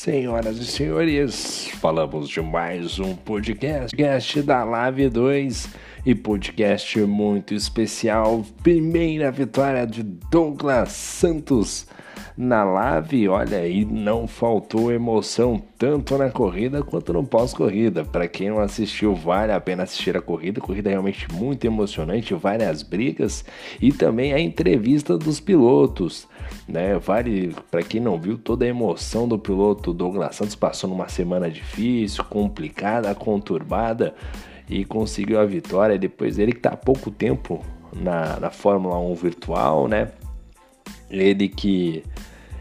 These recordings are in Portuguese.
Senhoras e senhores, falamos de mais um podcast, podcast da Live 2 e podcast muito especial. Primeira vitória de Douglas Santos na Lave, olha aí, não faltou emoção tanto na corrida quanto no pós-corrida. Para quem não assistiu, vale a pena assistir a corrida. Corrida é realmente muito emocionante, várias brigas e também a entrevista dos pilotos. Né? Vale, para quem não viu, toda a emoção do piloto Douglas Santos passou numa semana difícil, complicada, conturbada e conseguiu a vitória. Depois ele que está há pouco tempo na, na Fórmula 1 virtual, né? Ele que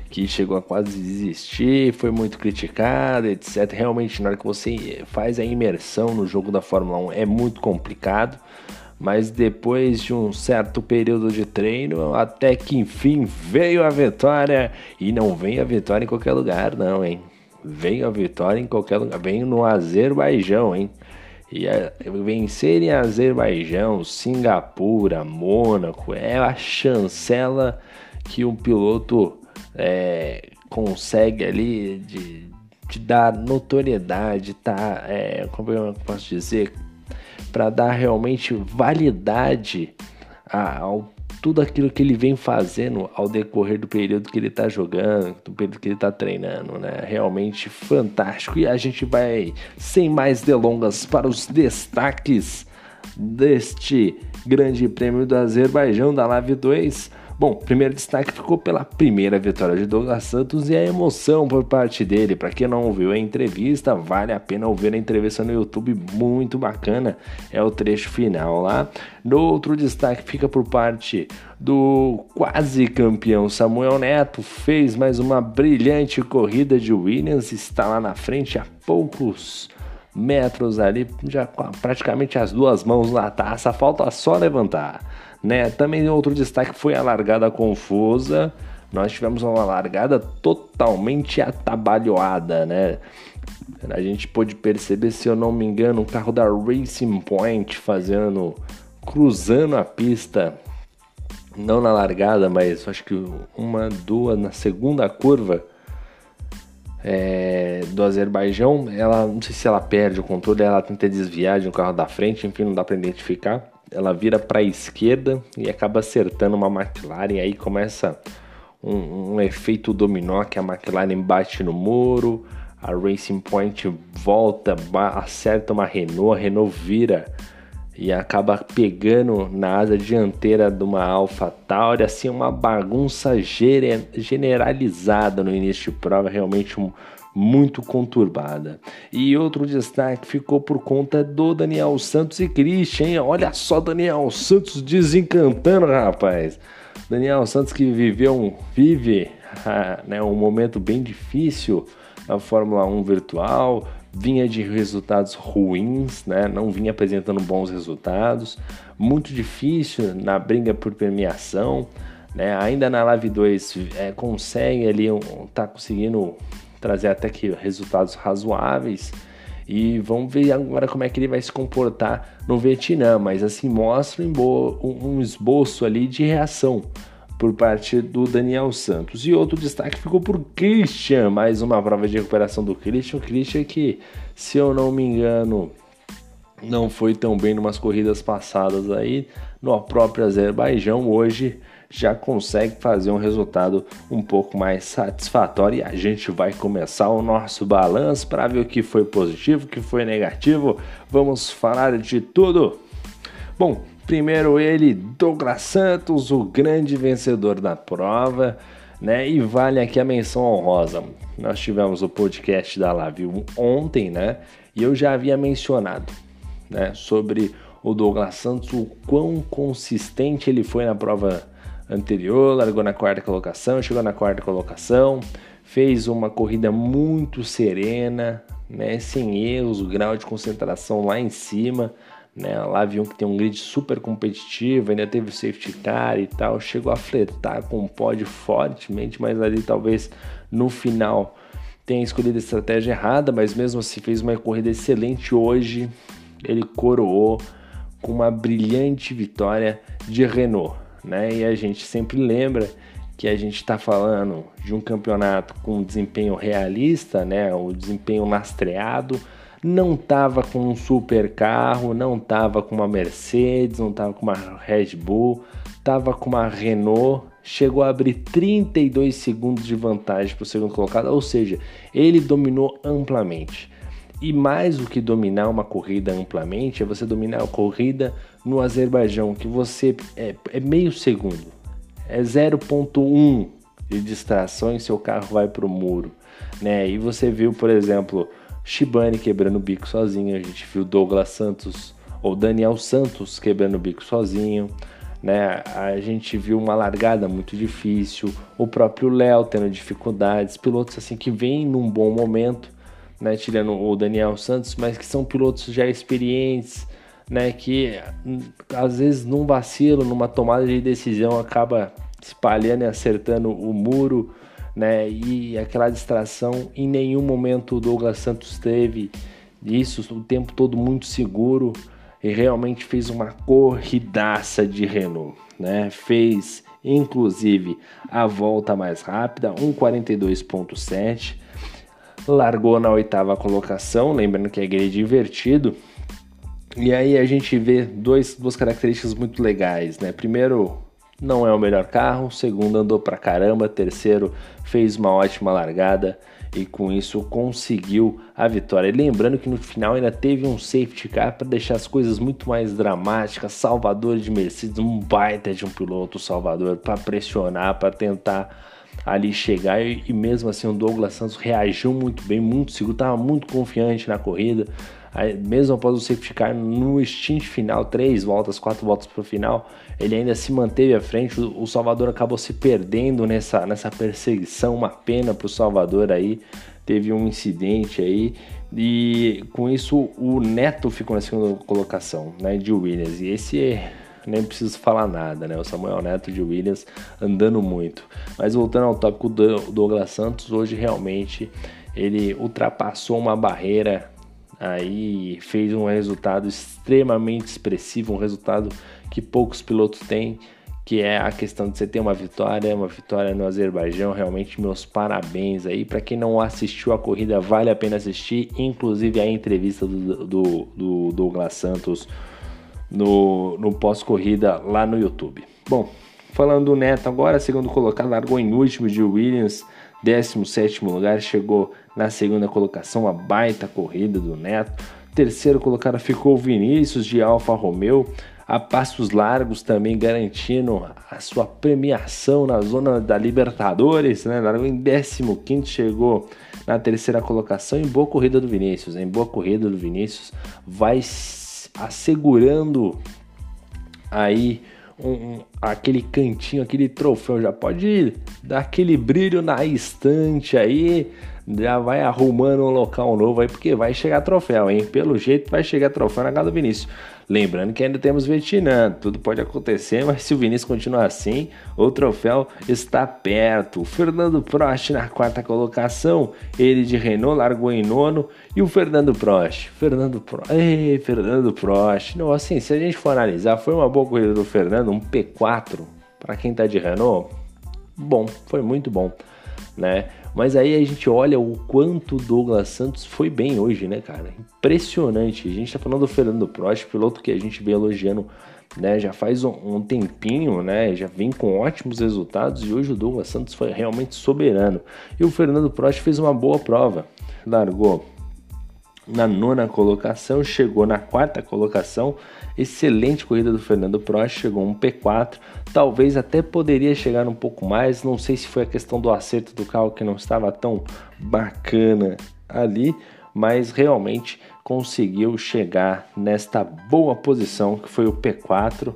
que chegou a quase desistir, foi muito criticado, etc. Realmente, na hora que você faz a imersão no jogo da Fórmula 1 é muito complicado, mas depois de um certo período de treino, até que enfim veio a vitória e não vem a vitória em qualquer lugar, não, hein? Veio a vitória em qualquer lugar, veio no Azerbaijão, hein? E vencer em Azerbaijão, Singapura, Mônaco é a chancela que um piloto é, consegue ali de, de, dar notoriedade, tá? É, como eu posso dizer, para dar realmente validade ao tudo aquilo que ele vem fazendo ao decorrer do período que ele está jogando, do período que ele está treinando, né? Realmente fantástico. E a gente vai, sem mais delongas, para os destaques deste Grande Prêmio do Azerbaijão da Live 2. Bom, primeiro destaque ficou pela primeira vitória de Douglas Santos e a emoção por parte dele. Para quem não ouviu a entrevista, vale a pena ouvir a entrevista no YouTube, muito bacana. É o trecho final lá. No outro destaque fica por parte do quase campeão Samuel Neto, fez mais uma brilhante corrida de Williams, está lá na frente a poucos metros ali, já praticamente as duas mãos na taça, falta só levantar. Né? Também outro destaque foi a largada confusa. Nós tivemos uma largada totalmente atabalhoada, né? A gente pôde perceber, se eu não me engano, um carro da Racing Point fazendo, cruzando a pista, não na largada, mas acho que uma, duas na segunda curva é, do Azerbaijão. Ela, não sei se ela perde o controle, ela tenta desviar de um carro da frente, enfim, não dá para identificar ela vira para a esquerda e acaba acertando uma McLaren. E aí começa um, um, efeito dominó que a McLaren bate no muro, a Racing Point volta, acerta uma Renault, a Renault vira e acaba pegando na asa dianteira de uma Alpha Tauri, assim uma bagunça generalizada no início de prova, realmente um, muito conturbada. E outro destaque ficou por conta do Daniel Santos e Christian. Olha só Daniel Santos desencantando, rapaz. Daniel Santos que viveu, vive né, um momento bem difícil na Fórmula 1 virtual, vinha de resultados ruins, né? não vinha apresentando bons resultados, muito difícil na briga por premiação, né? ainda na Live 2 é, consegue ali, um, tá conseguindo trazer até que resultados razoáveis. E vamos ver agora como é que ele vai se comportar no Vietnã. Mas assim, mostra um esboço ali de reação por parte do Daniel Santos. E outro destaque ficou por Christian, mais uma prova de recuperação do Christian. Christian que, se eu não me engano, não foi tão bem em umas corridas passadas aí no próprio Azerbaijão. Hoje já consegue fazer um resultado um pouco mais satisfatório e a gente vai começar o nosso balanço para ver o que foi positivo, o que foi negativo. Vamos falar de tudo. Bom, primeiro ele, Douglas Santos, o grande vencedor da prova, né? E vale aqui a menção honrosa. Nós tivemos o podcast da Live ontem, né? E eu já havia mencionado, né, sobre o Douglas Santos, o quão consistente ele foi na prova anterior, largou na quarta colocação, chegou na quarta colocação, fez uma corrida muito serena, né, sem erros, o grau de concentração lá em cima, né, lá viu que tem um grid super competitivo, ainda teve o safety car e tal, chegou a fletar com o pódio fortemente, mas ali talvez no final tenha escolhido a estratégia errada, mas mesmo assim fez uma corrida excelente hoje, ele coroou com uma brilhante vitória de Renault né? E a gente sempre lembra que a gente está falando de um campeonato com desempenho realista, né, o desempenho lastreado, não estava com um super carro, não estava com uma Mercedes, não estava com uma Red Bull, estava com uma Renault, chegou a abrir 32 segundos de vantagem para o segundo colocado, ou seja, ele dominou amplamente. E mais do que dominar uma corrida amplamente, é você dominar a corrida no Azerbaijão, que você é, é meio segundo, é 0.1 de distração e seu carro vai para o muro. Né? E você viu, por exemplo, Shibane quebrando o bico sozinho, a gente viu Douglas Santos ou Daniel Santos quebrando o bico sozinho, né? A gente viu uma largada muito difícil, o próprio Léo tendo dificuldades, pilotos assim que vêm num bom momento, né? Tirando o Daniel Santos, mas que são pilotos já experientes, né? Que às vezes num vacilo, numa tomada de decisão acaba espalhando e acertando o muro, né? E aquela distração, em nenhum momento o Douglas Santos teve isso, o tempo todo muito seguro e realmente fez uma corridaça de Renault, né? Fez inclusive a volta mais rápida, 1:42.7, largou na oitava colocação, lembrando que é grid invertido. E aí a gente vê dois, duas características muito legais, né? Primeiro, não é o melhor carro, segundo andou pra caramba, terceiro fez uma ótima largada e com isso conseguiu a vitória. E lembrando que no final ainda teve um safety car para deixar as coisas muito mais dramáticas. Salvador de Mercedes, um baita de um piloto Salvador para pressionar, para tentar ali chegar e, e, mesmo assim o Douglas Santos reagiu muito bem, muito seguro, estava muito confiante na corrida. Aí, mesmo após o safety car no stint final, três voltas, quatro voltas para o final, ele ainda se manteve à frente. O, Salvador acabou se perdendo nessa, nessa perseguição, uma pena para o Salvador aí. Teve um incidente aí e com isso o Neto ficou na segunda colocação, né, de Williams. E esse é, nem preciso falar nada, né? O Samuel Neto de Williams andando muito. Mas voltando ao tópico do Douglas Santos, hoje realmente ele ultrapassou uma barreira aí fez um resultado extremamente expressivo, um resultado que poucos pilotos têm, que é a questão de você ter uma vitória, uma vitória no Azerbaijão. Realmente, meus parabéns aí. Para quem não assistiu a corrida, vale a pena assistir, inclusive a entrevista do, do, do Douglas Santos no, no pós-corrida lá no YouTube. Bom, falando do Neto agora, segundo colocado, largou em último de Williams 17 lugar, chegou na segunda colocação, a baita corrida do Neto. Terceiro colocado ficou Vinícius de Alfa Romeo, a passos largos também garantindo a sua premiação na zona da Libertadores, né? Largou em 15 chegou na terceira colocação em boa corrida do Vinícius, em boa corrida do Vinícius, vai assegurando aí um, aquele cantinho, aquele troféu, já pode dar aquele brilho na estante aí, já vai arrumando um local novo aí, porque vai chegar troféu, hein? Pelo jeito vai chegar troféu na casa do Vinícius. Lembrando que ainda temos Vietnã, tudo pode acontecer, mas se o Vinícius continuar assim, o troféu está perto. O Fernando Prost na quarta colocação, ele de Renault largou em nono, e o Fernando Prost. Fernando Prost, ei, Fernando Prost. Não, assim, se a gente for analisar, foi uma boa corrida do Fernando, um P4 para quem tá de Renault. Bom, foi muito bom, né? Mas aí a gente olha o quanto o Douglas Santos foi bem hoje, né, cara? Impressionante. A gente tá falando do Fernando Prost, piloto que a gente vem elogiando, né, já faz um, um tempinho, né, já vem com ótimos resultados e hoje o Douglas Santos foi realmente soberano. E o Fernando Prost fez uma boa prova. Largou na nona colocação, chegou na quarta colocação. Excelente corrida do Fernando Prost, chegou um P4. Talvez até poderia chegar um pouco mais. Não sei se foi a questão do acerto do carro que não estava tão bacana ali, mas realmente conseguiu chegar nesta boa posição que foi o P4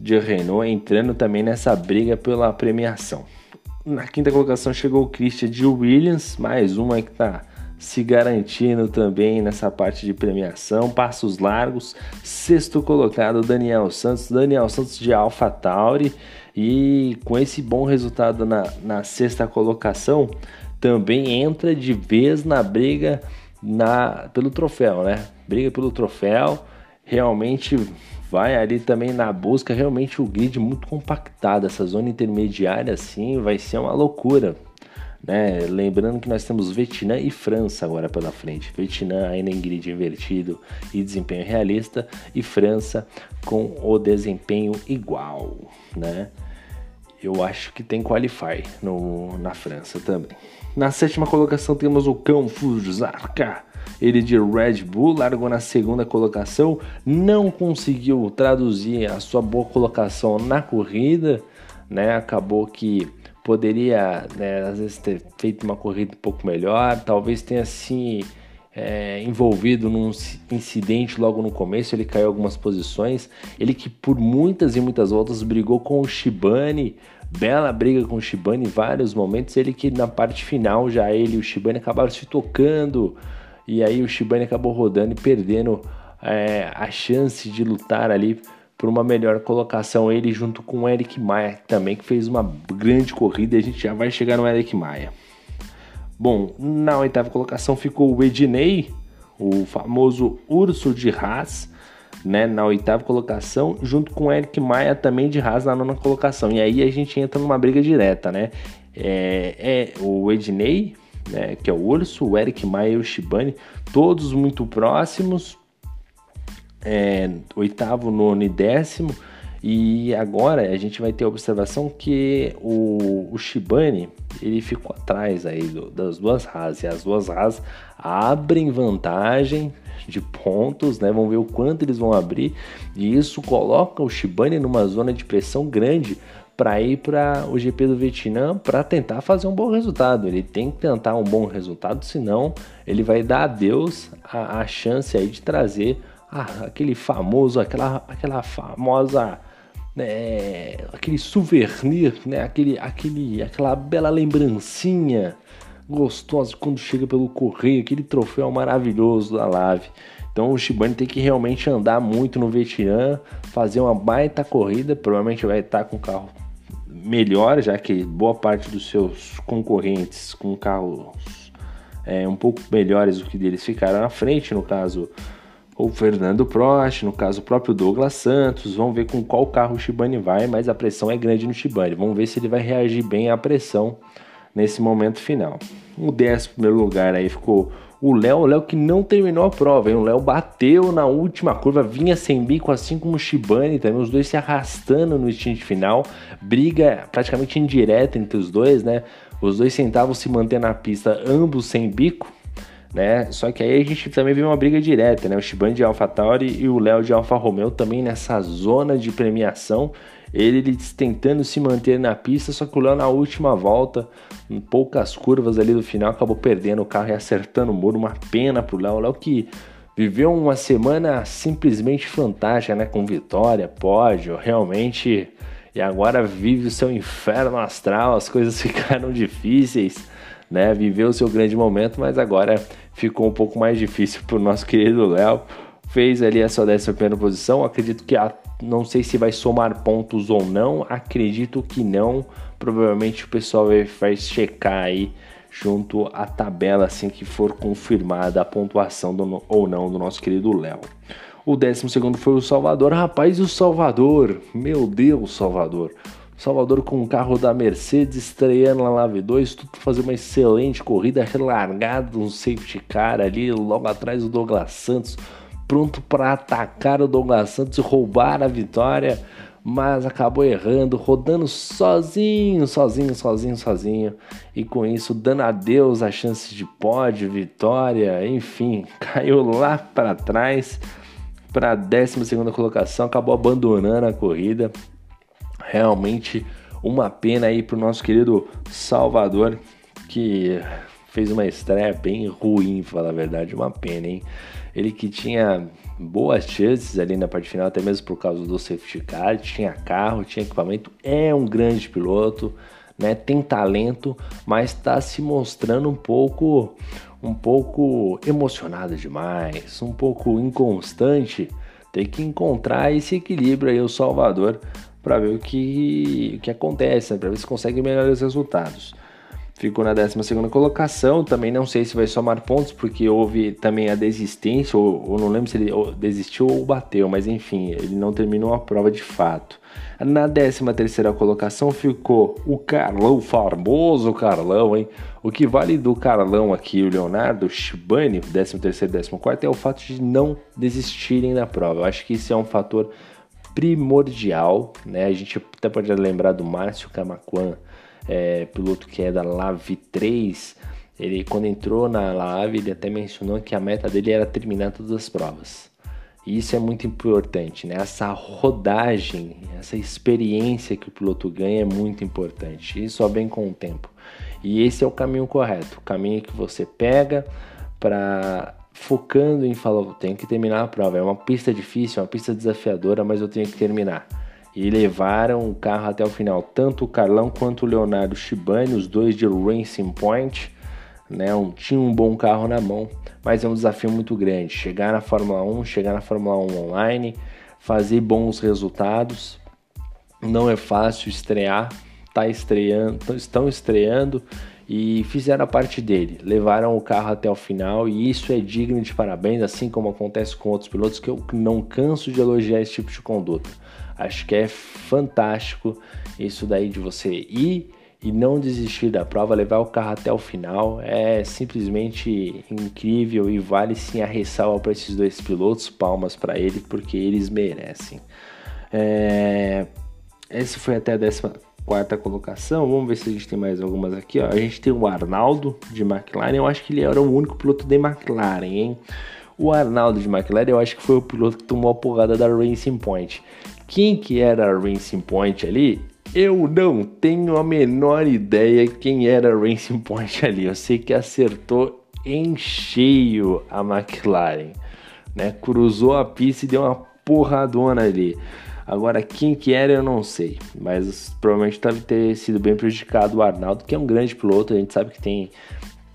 de Renault, entrando também nessa briga pela premiação. Na quinta colocação chegou o Christian de Williams, mais uma que está se garantindo também nessa parte de premiação. Passos largos, sexto colocado Daniel Santos, Daniel Santos de Alpha Tauri e com esse bom resultado na, na sexta colocação também entra de vez na briga na, pelo troféu, né? Briga pelo troféu, realmente vai ali também na busca, realmente o grid muito compactado, essa zona intermediária assim vai ser uma loucura. Né? Lembrando que nós temos Vietnã e França agora pela frente. Vietnã ainda em grid invertido e desempenho realista, e França com o desempenho igual. Né? Eu acho que tem Qualify no, na França também. Na sétima colocação temos o Cão Fujaka. Ele de Red Bull largou na segunda colocação, não conseguiu traduzir a sua boa colocação na corrida, né? Acabou que poderia, né, às vezes, ter feito uma corrida um pouco melhor, talvez tenha se é, envolvido num incidente logo no começo, ele caiu algumas posições. Ele que por muitas e muitas voltas brigou com o Shibane, bela briga com o Shibane em vários momentos. Ele que na parte final já ele e o Shibane acabaram se tocando, e aí o Shibane acabou rodando e perdendo é, a chance de lutar ali por uma melhor colocação. Ele junto com o Eric Maia também, que fez uma grande corrida e a gente já vai chegar no Eric Maia. Bom, na oitava colocação ficou o Ednei, o famoso urso de Haas, né, na oitava colocação, junto com o Eric Maia também de Haas na nona colocação. E aí a gente entra numa briga direta, né? É, é o Ednei, né, que é o urso, o Eric Maia e o Shibane, todos muito próximos, é, oitavo, nono e décimo. E agora a gente vai ter a observação que o, o Shibane ele ficou atrás aí do, das duas Haas e as duas Haas abrem vantagem de pontos, né? Vamos ver o quanto eles vão abrir e isso coloca o Shibane numa zona de pressão grande para ir para o GP do Vietnã para tentar fazer um bom resultado. Ele tem que tentar um bom resultado, senão ele vai dar adeus a, a chance aí de trazer ah, aquele famoso, aquela, aquela famosa, né, aquele souvenir, né, aquele, aquele, aquela bela lembrancinha gostosa quando chega pelo correio, aquele troféu maravilhoso da Lave. Então o Shibane tem que realmente andar muito no Vietnã, fazer uma baita corrida, provavelmente vai estar com carro melhor, já que boa parte dos seus concorrentes com carros é, um pouco melhores do que deles ficaram na frente, no caso o Fernando Prost, no caso o próprio Douglas Santos, vamos ver com qual carro o Shibane vai, mas a pressão é grande no Shibane, vamos ver se ele vai reagir bem à pressão nesse momento final. O décimo primeiro lugar aí ficou o Léo, o Léo que não terminou a prova, hein? o Léo bateu na última curva, vinha sem bico, assim como o Shibane também, os dois se arrastando no stint final, briga praticamente indireta entre os dois, né? Os dois tentavam se manter na pista, ambos sem bico, né? Só que aí a gente também viu uma briga direta, né? O Shibane de AlphaTauri e o Léo de Alfa Romeo também nessa zona de premiação, eles tentando se manter na pista, só que o Léo na última volta, em poucas curvas ali do final, acabou perdendo o carro e acertando o muro, uma pena pro Léo, o Léo que viveu uma semana simplesmente fantástica, né? Com vitória, pódio, realmente. E agora vive o seu inferno astral, as coisas ficaram difíceis, né? Viveu o seu grande momento, mas agora ficou um pouco mais difícil para o nosso querido Léo. Fez ali a sua décima primeira posição. Acredito que a, não sei se vai somar pontos ou não. Acredito que não. Provavelmente o pessoal vai, vai checar aí junto à tabela assim que for confirmada a pontuação do, ou não do nosso querido Léo. O décimo segundo foi o Salvador. Rapaz, o Salvador! Meu Deus, Salvador! Salvador com o carro da Mercedes estreando na Lave 2, tudo fazer uma excelente corrida, relargado, um safety car ali, logo atrás o Douglas Santos, pronto para atacar o Douglas Santos e roubar a vitória, mas acabou errando, rodando sozinho, sozinho, sozinho, sozinho, e com isso dando adeus a chance de pódio, vitória, enfim, caiu lá para trás para a 12 colocação, acabou abandonando a corrida realmente uma pena aí pro nosso querido Salvador, que fez uma estreia bem ruim, falar a verdade, uma pena, hein? Ele que tinha boas chances ali na parte final, até mesmo por causa do safety car, tinha carro, tinha equipamento, é um grande piloto, né? Tem talento, mas está se mostrando um pouco um pouco emocionado demais, um pouco inconstante. Tem que encontrar esse equilíbrio aí o Salvador para ver o que, o que acontece, né? para ver se consegue melhores resultados. ficou na 12 colocação. Também não sei se vai somar pontos, porque houve também a desistência, ou, ou não lembro se ele desistiu ou bateu, mas enfim, ele não terminou a prova de fato. Na 13 colocação ficou o Carlão, famoso Carlão, hein? O que vale do Carlão aqui, o Leonardo Shibani, 13 e 14 é o fato de não desistirem da prova. Eu acho que isso é um fator primordial, né? A gente até pode lembrar do Márcio Camacuan, é, piloto que é da LAV 3, ele quando entrou na LAV, ele até mencionou que a meta dele era terminar todas as provas. E isso é muito importante, né? Essa rodagem, essa experiência que o piloto ganha é muito importante. Isso só vem com o tempo. E esse é o caminho correto, o caminho que você pega para focando em falar, tenho que terminar a prova. É uma pista difícil, é uma pista desafiadora, mas eu tenho que terminar e levaram o carro até o final. Tanto o Carlão quanto o Leonardo Shibani, os dois de Racing Point, né, um, tinham um bom carro na mão, mas é um desafio muito grande. Chegar na Fórmula 1, chegar na Fórmula 1 online, fazer bons resultados. Não é fácil estrear, tá estreando, estão estreando e fizeram a parte dele, levaram o carro até o final e isso é digno de parabéns, assim como acontece com outros pilotos que eu não canso de elogiar esse tipo de conduta. Acho que é fantástico isso daí de você ir e não desistir da prova, levar o carro até o final. É simplesmente incrível e vale sim a ressalva para esses dois pilotos. Palmas para ele, porque eles merecem. É... Esse foi até a 14 colocação. Vamos ver se a gente tem mais algumas aqui. Ó. A gente tem o Arnaldo de McLaren. Eu acho que ele era o único piloto de McLaren, hein? O Arnaldo de McLaren, eu acho que foi o piloto que tomou a porrada da Racing Point. Quem que era a Racing Point ali? Eu não tenho a menor ideia quem era a Racing Point ali. Eu sei que acertou em cheio a McLaren, né? Cruzou a pista e deu uma porradona ali. Agora, quem que era eu não sei, mas provavelmente deve ter sido bem prejudicado o Arnaldo, que é um grande piloto, a gente sabe que tem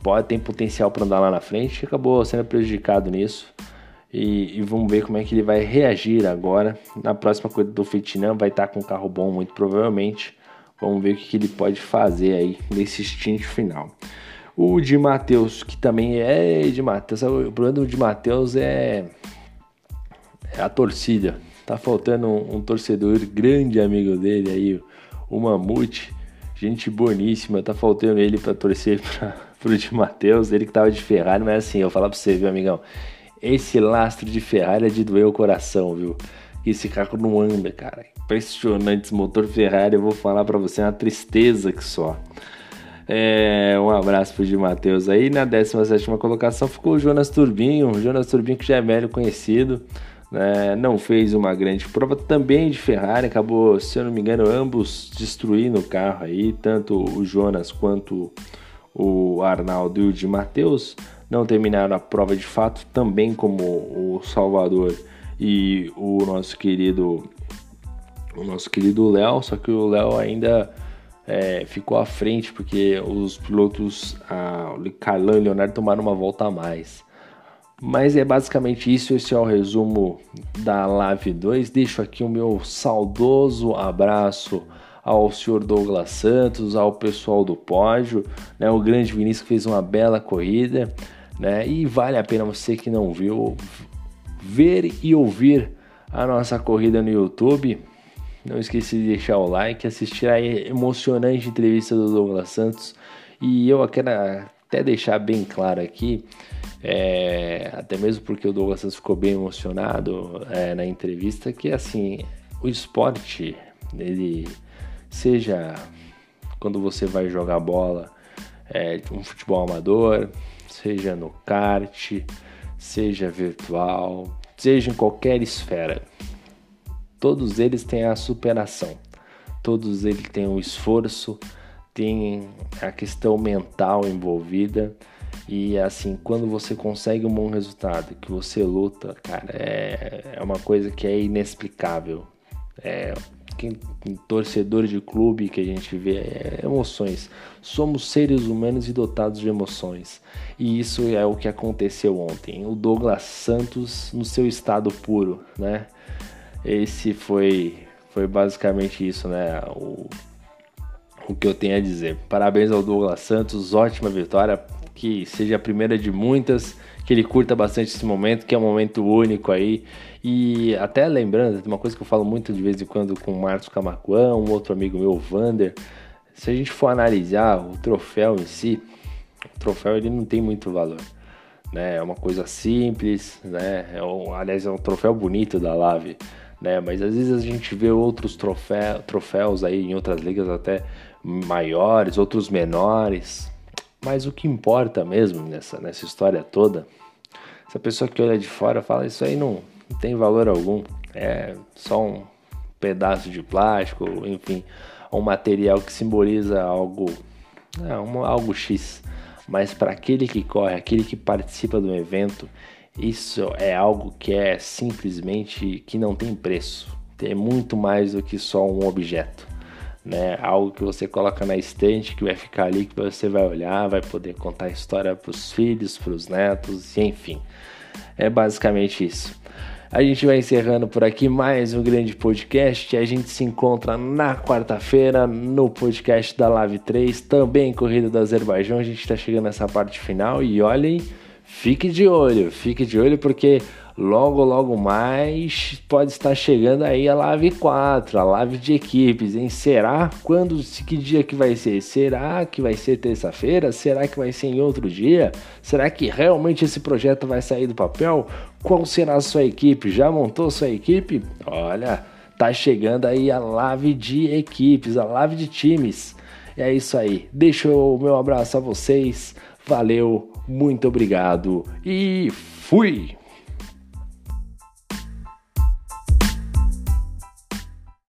pode ter potencial para andar lá na frente, acabou sendo prejudicado nisso. E, e, vamos ver como é que ele vai reagir agora. Na próxima corrida do Vietnã vai estar com um carro bom, muito provavelmente. Vamos ver o que, que ele pode fazer aí nesse stint final. O de Matheus, que também é de Matheus. O problema do de Matheus é, é a torcida. Tá faltando um, um, torcedor grande amigo dele aí, o Mamute. Gente boníssima, tá faltando ele para torcer para pro de Matheus. Ele que tava de Ferrari, mas assim, eu vou falar pra você, viu, amigão? Esse lastro de Ferrari é de doer o coração, viu? Esse carro não anda, cara. Impressionante esse motor Ferrari, eu vou falar para você, é uma tristeza que só. É, um abraço pro Gil Matheus aí. Na 17 colocação ficou o Jonas Turbinho. O Jonas Turbinho, que já é velho conhecido, né? não fez uma grande prova também de Ferrari. Acabou, se eu não me engano, ambos destruindo o carro aí, tanto o Jonas quanto o Arnaldo e o de Matheus não terminaram a prova de fato, também como o Salvador e o nosso querido o nosso querido Léo, só que o Léo ainda é, ficou à frente porque os pilotos a, Carlão e Leonardo tomaram uma volta a mais. Mas é basicamente isso, esse é o resumo da Live 2. Deixo aqui o meu saudoso abraço ao senhor Douglas Santos, ao pessoal do pódio, né, o grande Vinícius que fez uma bela corrida né? E vale a pena você que não viu ver e ouvir a nossa corrida no YouTube. Não esqueça de deixar o like, assistir a emocionante entrevista do Douglas Santos. E eu quero até deixar bem claro aqui, é, até mesmo porque o Douglas Santos ficou bem emocionado é, na entrevista, que assim, o esporte, ele seja quando você vai jogar bola, é, um futebol amador, seja no kart, seja virtual, seja em qualquer esfera. Todos eles têm a superação, todos eles têm o esforço, tem a questão mental envolvida e assim, quando você consegue um bom resultado, que você luta, cara, é, é uma coisa que é inexplicável. É, quem, torcedor de clube que a gente vê é emoções. Somos seres humanos e dotados de emoções. E isso é o que aconteceu ontem. O Douglas Santos no seu estado puro, né? Esse foi foi basicamente isso, né? O, o que eu tenho a dizer. Parabéns ao Douglas Santos, ótima vitória, que seja a primeira de muitas, que ele curta bastante esse momento, que é um momento único aí. E até lembrando, uma coisa que eu falo muito de vez em quando com o Marcos Camacuã, um outro amigo meu, o Vander, se a gente for analisar o troféu em si, o troféu ele não tem muito valor. Né? É uma coisa simples, né? É um, aliás, é um troféu bonito da Lave, né? Mas às vezes a gente vê outros troféu, troféus aí em outras ligas até maiores, outros menores. Mas o que importa mesmo nessa, nessa história toda, essa pessoa que olha de fora fala isso aí não, tem valor algum, é só um pedaço de plástico, enfim, um material que simboliza algo, é, um, algo X. Mas para aquele que corre, aquele que participa do evento, isso é algo que é simplesmente que não tem preço. É muito mais do que só um objeto. Né? Algo que você coloca na estante, que vai ficar ali, que você vai olhar, vai poder contar a história para os filhos, para os netos, enfim. É basicamente isso. A gente vai encerrando por aqui mais um grande podcast. A gente se encontra na quarta-feira no podcast da Live 3, também Corrida do Azerbaijão. A gente está chegando nessa parte final e olhem, fique de olho, fique de olho porque logo, logo mais pode estar chegando aí a Live 4, a Live de equipes, hein? Será? Quando, que dia que vai ser? Será que vai ser terça-feira? Será que vai ser em outro dia? Será que realmente esse projeto vai sair do papel? Qual será a sua equipe? Já montou sua equipe? Olha, tá chegando aí a Live de equipes, a Live de times. É isso aí. Deixo o meu abraço a vocês. Valeu, muito obrigado e fui!